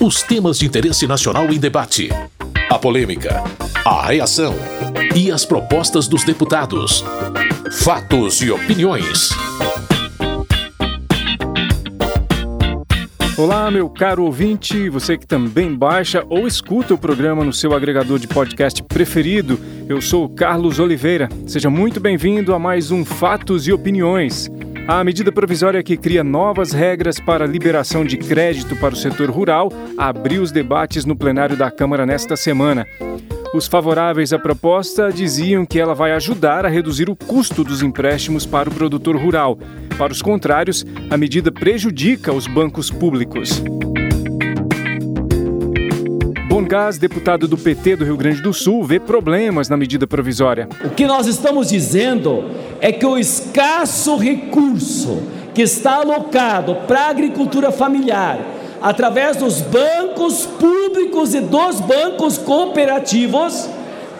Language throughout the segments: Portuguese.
Os temas de interesse nacional em debate. A polêmica, a reação e as propostas dos deputados. Fatos e opiniões. Olá, meu caro ouvinte, você que também baixa ou escuta o programa no seu agregador de podcast preferido. Eu sou Carlos Oliveira. Seja muito bem-vindo a mais um Fatos e Opiniões. A medida provisória que cria novas regras para liberação de crédito para o setor rural abriu os debates no plenário da Câmara nesta semana. Os favoráveis à proposta diziam que ela vai ajudar a reduzir o custo dos empréstimos para o produtor rural. Para os contrários, a medida prejudica os bancos públicos. Bongás, deputado do PT do Rio Grande do Sul, vê problemas na medida provisória. O que nós estamos dizendo é que o escasso recurso que está alocado para a agricultura familiar, através dos bancos públicos e dos bancos cooperativos,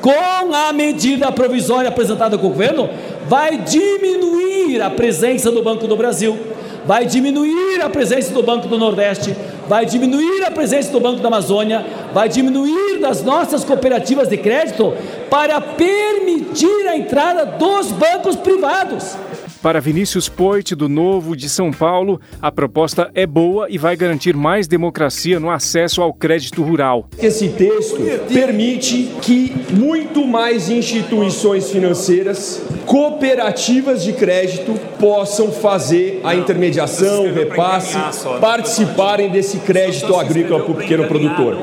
com a medida provisória apresentada pelo governo, vai diminuir a presença do Banco do Brasil, vai diminuir a presença do Banco do Nordeste, vai diminuir a presença do Banco da Amazônia, vai diminuir das nossas cooperativas de crédito para permitir a entrada dos bancos privados. Para Vinícius Poit, do Novo de São Paulo, a proposta é boa e vai garantir mais democracia no acesso ao crédito rural. Esse texto permite que muito mais instituições financeiras, cooperativas de crédito, possam fazer a intermediação, o repasse, participarem desse crédito agrícola para o pequeno produtor.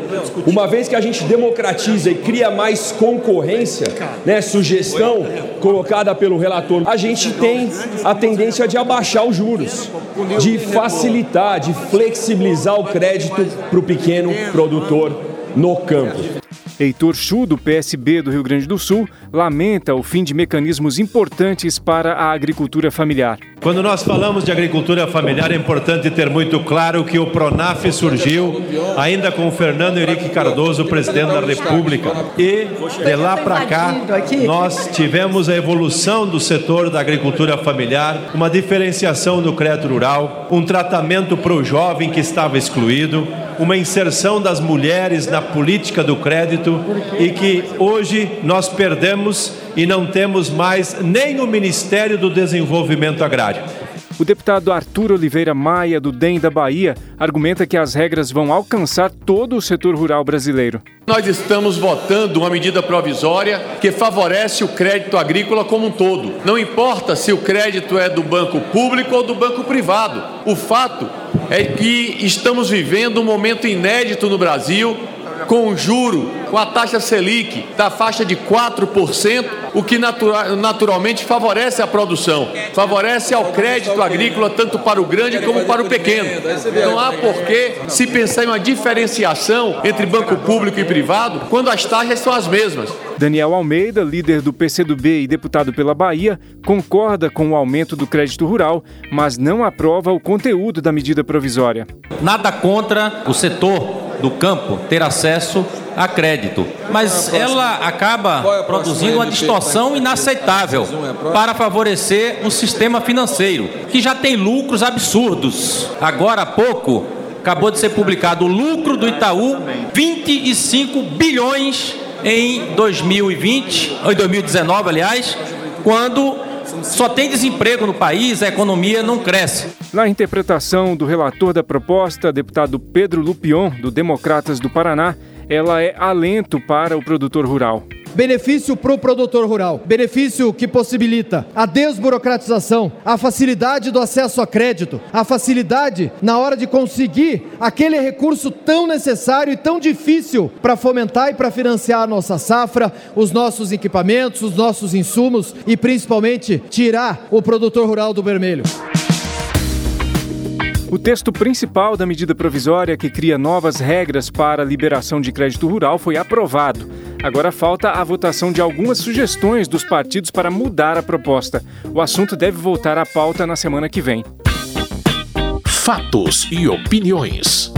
Uma vez que a gente democratiza e cria mais concorrência, né, sugestão colocada pelo relator, a gente tem a tendência de abaixar os juros, de facilitar, de flexibilizar o crédito para o pequeno produtor no campo. Heitor Chu, do PSB do Rio Grande do Sul, lamenta o fim de mecanismos importantes para a agricultura familiar. Quando nós falamos de agricultura familiar, é importante ter muito claro que o PRONAF surgiu ainda com Fernando Henrique Cardoso, presidente da República. E de lá para cá, nós tivemos a evolução do setor da agricultura familiar, uma diferenciação do crédito rural, um tratamento para o jovem que estava excluído, uma inserção das mulheres na política do crédito e que hoje nós perdemos e não temos mais nem o Ministério do Desenvolvimento Agrário. O deputado Arthur Oliveira Maia, do DEM da Bahia, argumenta que as regras vão alcançar todo o setor rural brasileiro. Nós estamos votando uma medida provisória que favorece o crédito agrícola como um todo. Não importa se o crédito é do banco público ou do banco privado. O fato é que estamos vivendo um momento inédito no Brasil com o juro, com a taxa Selic da faixa de 4%, o que natura, naturalmente favorece a produção, favorece ao crédito agrícola, tanto para o grande como para o pequeno. Não há porquê se pensar em uma diferenciação entre banco público e privado quando as taxas são as mesmas. Daniel Almeida, líder do PCdoB e deputado pela Bahia, concorda com o aumento do crédito rural, mas não aprova o conteúdo da medida provisória. Nada contra o setor do campo ter acesso a crédito, mas ela acaba produzindo uma distorção inaceitável para favorecer o sistema financeiro, que já tem lucros absurdos. Agora há pouco acabou de ser publicado o lucro do Itaú, 25 bilhões em 2020, ou em 2019, aliás, quando só tem desemprego no país, a economia não cresce. Na interpretação do relator da proposta, deputado Pedro Lupion, do Democratas do Paraná, ela é alento para o produtor rural. Benefício para o produtor rural, benefício que possibilita a desburocratização, a facilidade do acesso a crédito, a facilidade na hora de conseguir aquele recurso tão necessário e tão difícil para fomentar e para financiar a nossa safra, os nossos equipamentos, os nossos insumos e principalmente tirar o produtor rural do vermelho. O texto principal da medida provisória que cria novas regras para a liberação de crédito rural foi aprovado. Agora falta a votação de algumas sugestões dos partidos para mudar a proposta. O assunto deve voltar à pauta na semana que vem. Fatos e opiniões.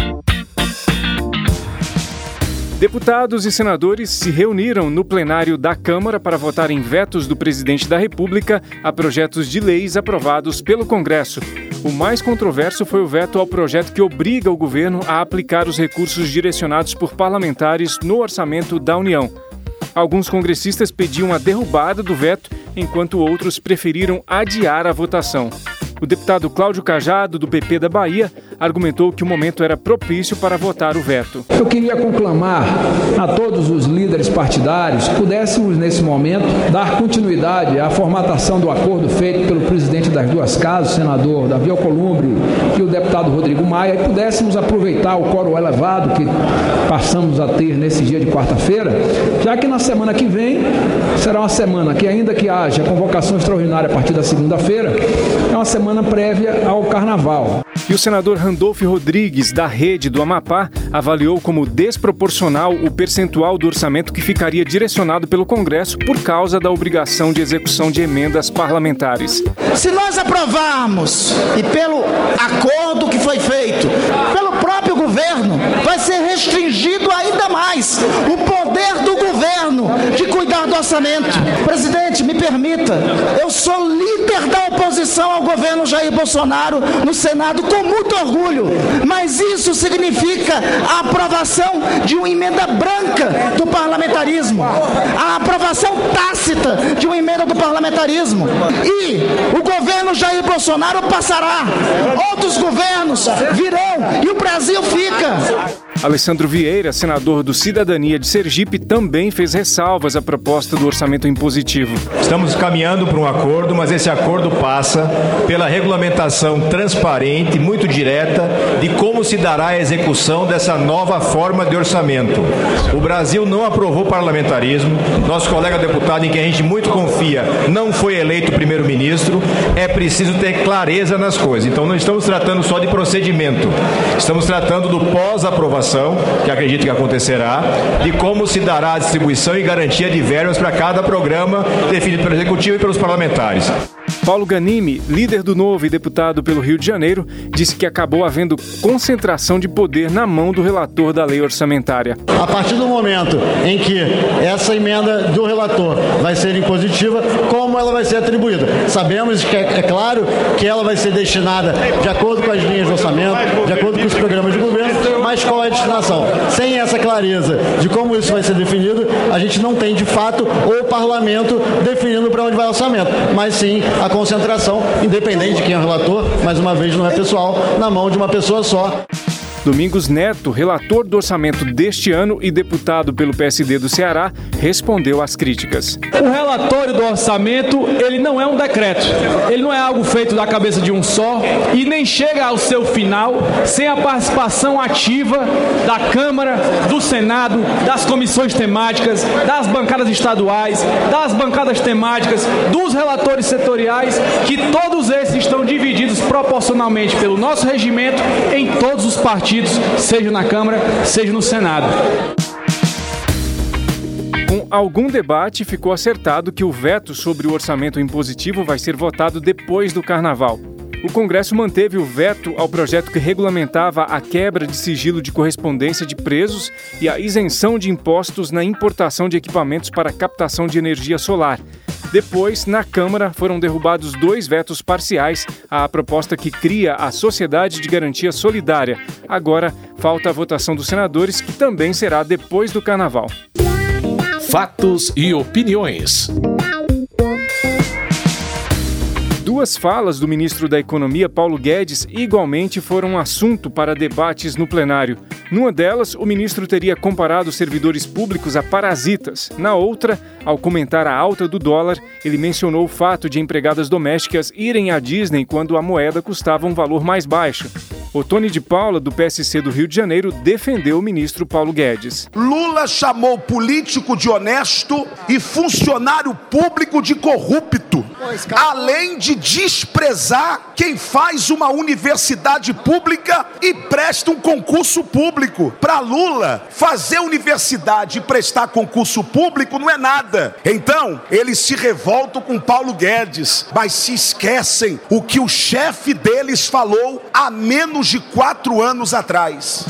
Deputados e senadores se reuniram no plenário da Câmara para votar em vetos do presidente da República a projetos de leis aprovados pelo Congresso. O mais controverso foi o veto ao projeto que obriga o governo a aplicar os recursos direcionados por parlamentares no orçamento da União. Alguns congressistas pediam a derrubada do veto, enquanto outros preferiram adiar a votação. O deputado Cláudio Cajado, do PP da Bahia, argumentou que o momento era propício para votar o veto. Eu queria conclamar a todos os líderes partidários que pudéssemos, nesse momento, dar continuidade à formatação do acordo feito pelo presidente das duas casas, o senador Davi Alcolumbre e o deputado Rodrigo Maia, e pudéssemos aproveitar o coro elevado que passamos a ter nesse dia de quarta-feira, já que na semana que vem será uma semana que, ainda que haja convocação extraordinária a partir da segunda-feira, é uma semana prévia ao carnaval. E o senador Randolfo Rodrigues, da Rede do Amapá, avaliou como desproporcional o percentual do orçamento que ficaria direcionado pelo Congresso por causa da obrigação de execução de emendas parlamentares. Se nós aprovarmos, e pelo acordo que foi feito, pelo próprio governo, vai ser restringido ainda mais o poder do governo de cuidar do orçamento. Presidente, permita, eu sou líder da oposição ao governo Jair Bolsonaro no Senado com muito orgulho, mas isso significa a aprovação de uma emenda branca do parlamentarismo, a aprovação tácita de uma emenda do parlamentarismo. E o governo Jair Bolsonaro passará, outros governos virão e o Brasil fica. Alessandro Vieira, senador do Cidadania de Sergipe, também fez ressalvas à proposta do orçamento impositivo. Estamos caminhando para um acordo, mas esse acordo passa pela regulamentação transparente, muito direta, de como se dará a execução dessa nova forma de orçamento. O Brasil não aprovou parlamentarismo, nosso colega deputado, em quem a gente muito confia, não foi eleito primeiro-ministro. É preciso ter clareza nas coisas. Então, não estamos tratando só de procedimento, estamos tratando do pós-aprovação que acredito que acontecerá, de como se dará a distribuição e garantia de verbas para cada programa definido pelo Executivo e pelos parlamentares. Paulo Ganimi, líder do Novo e deputado pelo Rio de Janeiro, disse que acabou havendo concentração de poder na mão do relator da lei orçamentária. A partir do momento em que essa emenda do relator vai ser impositiva, como ela vai ser atribuída? Sabemos que é, é claro que ela vai ser destinada de acordo com as linhas de orçamento, de acordo com os programas de governo, mas qual é a destinação? Sem essa clareza de como isso vai ser definido, a gente não tem de fato o parlamento definindo para onde vai o orçamento, mas sim a concentração, independente de quem é o relator, mais uma vez não é pessoal, na mão de uma pessoa só. Domingos Neto, relator do orçamento deste ano e deputado pelo PSD do Ceará, respondeu às críticas. O relatório do orçamento, ele não é um decreto. Ele não é algo feito da cabeça de um só e nem chega ao seu final sem a participação ativa da Câmara, do Senado, das comissões temáticas, das bancadas estaduais, das bancadas temáticas, dos relatores setoriais, que todos esses estão divididos proporcionalmente pelo nosso regimento em todos os partidos partidos, seja na Câmara, seja no Senado. Com algum debate, ficou acertado que o veto sobre o orçamento impositivo vai ser votado depois do Carnaval. O Congresso manteve o veto ao projeto que regulamentava a quebra de sigilo de correspondência de presos e a isenção de impostos na importação de equipamentos para captação de energia solar. Depois, na Câmara, foram derrubados dois vetos parciais à proposta que cria a Sociedade de Garantia Solidária. Agora, falta a votação dos senadores, que também será depois do Carnaval. Fatos e opiniões. Duas falas do ministro da Economia, Paulo Guedes, igualmente foram assunto para debates no plenário. Numa delas, o ministro teria comparado servidores públicos a parasitas. Na outra, ao comentar a alta do dólar, ele mencionou o fato de empregadas domésticas irem à Disney quando a moeda custava um valor mais baixo. O Tony de Paula, do PSC do Rio de Janeiro, defendeu o ministro Paulo Guedes. Lula chamou político de honesto e funcionário público de corrupto, além de desprezar quem faz uma universidade pública e presta um concurso público. Para Lula, fazer universidade e prestar concurso público não é nada. Então, eles se revoltam com Paulo Guedes, mas se esquecem o que o chefe deles falou há menos de quatro anos atrás.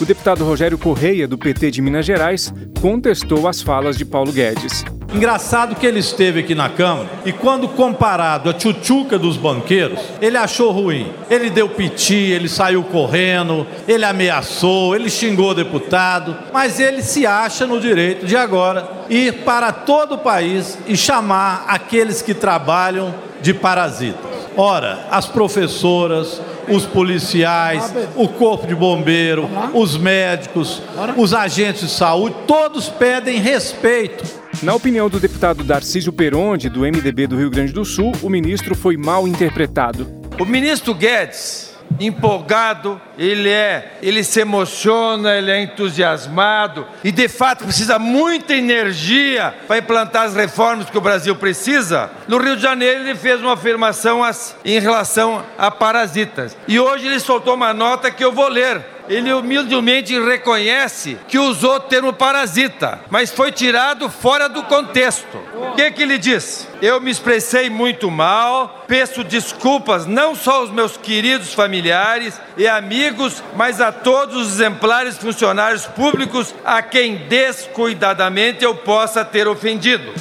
o deputado Rogério Correia, do PT de Minas Gerais, contestou as falas de Paulo Guedes. Engraçado que ele esteve aqui na Câmara e quando comparado à tchutchuca dos banqueiros, ele achou ruim. Ele deu piti, ele saiu correndo, ele ameaçou, ele xingou o deputado, mas ele se acha no direito de agora ir para todo o país e chamar aqueles que trabalham de parasitas. Ora, as professoras, os policiais, o corpo de bombeiro, os médicos, os agentes de saúde, todos pedem respeito. Na opinião do deputado Darcísio Peronde, do MDB do Rio Grande do Sul, o ministro foi mal interpretado. O ministro Guedes empolgado, ele é, ele se emociona, ele é entusiasmado e de fato precisa muita energia para implantar as reformas que o Brasil precisa. No Rio de Janeiro ele fez uma afirmação em relação a parasitas e hoje ele soltou uma nota que eu vou ler ele humildemente reconhece que usou o termo parasita, mas foi tirado fora do contexto. O que, que ele diz? Eu me expressei muito mal, peço desculpas não só aos meus queridos familiares e amigos, mas a todos os exemplares funcionários públicos a quem descuidadamente eu possa ter ofendido.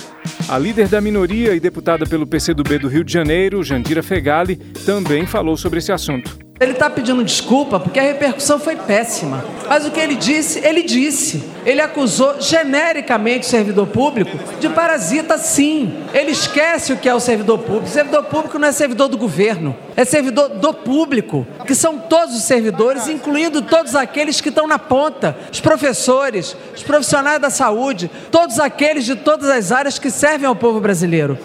A líder da minoria e deputada pelo PCdoB do Rio de Janeiro, Jandira Fegali, também falou sobre esse assunto. Ele está pedindo desculpa porque a repercussão foi péssima. Mas o que ele disse, ele disse. Ele acusou genericamente o servidor público de parasita, sim. Ele esquece o que é o servidor público. O servidor público não é servidor do governo, é servidor do público, que são todos os servidores, incluindo todos aqueles que estão na ponta: os professores, os profissionais da saúde, todos aqueles de todas as áreas que servem ao povo brasileiro.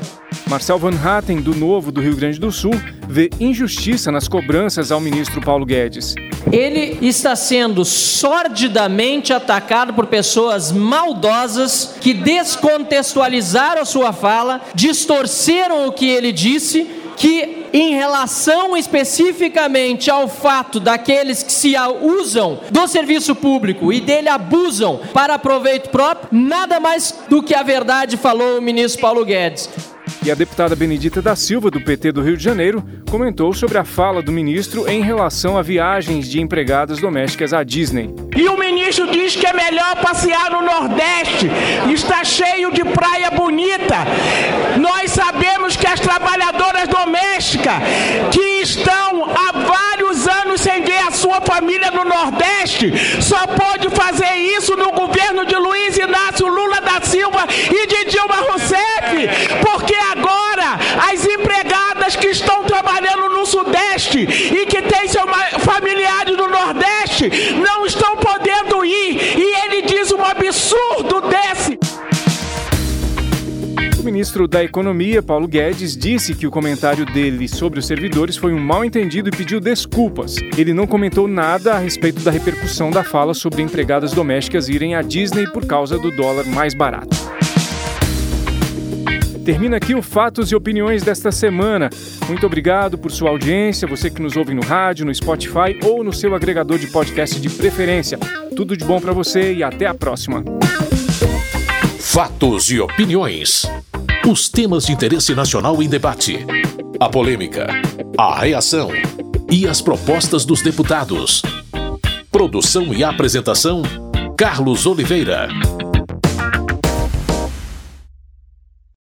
Marcel Van Hatten, do Novo do Rio Grande do Sul, vê injustiça nas cobranças ao ministro Paulo Guedes. Ele está sendo sordidamente atacado por pessoas maldosas que descontextualizaram a sua fala, distorceram o que ele disse, que em relação especificamente ao fato daqueles que se usam do serviço público e dele abusam para proveito próprio, nada mais do que a verdade falou o ministro Paulo Guedes. E a deputada Benedita da Silva, do PT do Rio de Janeiro, comentou sobre a fala do ministro em relação a viagens de empregadas domésticas à Disney. E o ministro diz que é melhor passear no Nordeste, está cheio de praia bonita. Nós sabemos que as trabalhadoras domésticas que estão há vários anos sem ver a sua família no Nordeste, só pode fazer isso no governo de Luiz Inácio Lula da Silva e de Dilma Rousseff, porque agora as empregadas que estão trabalhando no Sudeste e que têm seus familiares no Nordeste não estão podendo ir. E ele diz um absurdo desse. O ministro da Economia, Paulo Guedes, disse que o comentário dele sobre os servidores foi um mal-entendido e pediu desculpas. Ele não comentou nada a respeito da repercussão da fala sobre empregadas domésticas irem à Disney por causa do dólar mais barato. Termina aqui o Fatos e Opiniões desta semana. Muito obrigado por sua audiência, você que nos ouve no rádio, no Spotify ou no seu agregador de podcast de preferência. Tudo de bom para você e até a próxima. Fatos e Opiniões. Os temas de interesse nacional em debate. A polêmica, a reação e as propostas dos deputados. Produção e apresentação: Carlos Oliveira.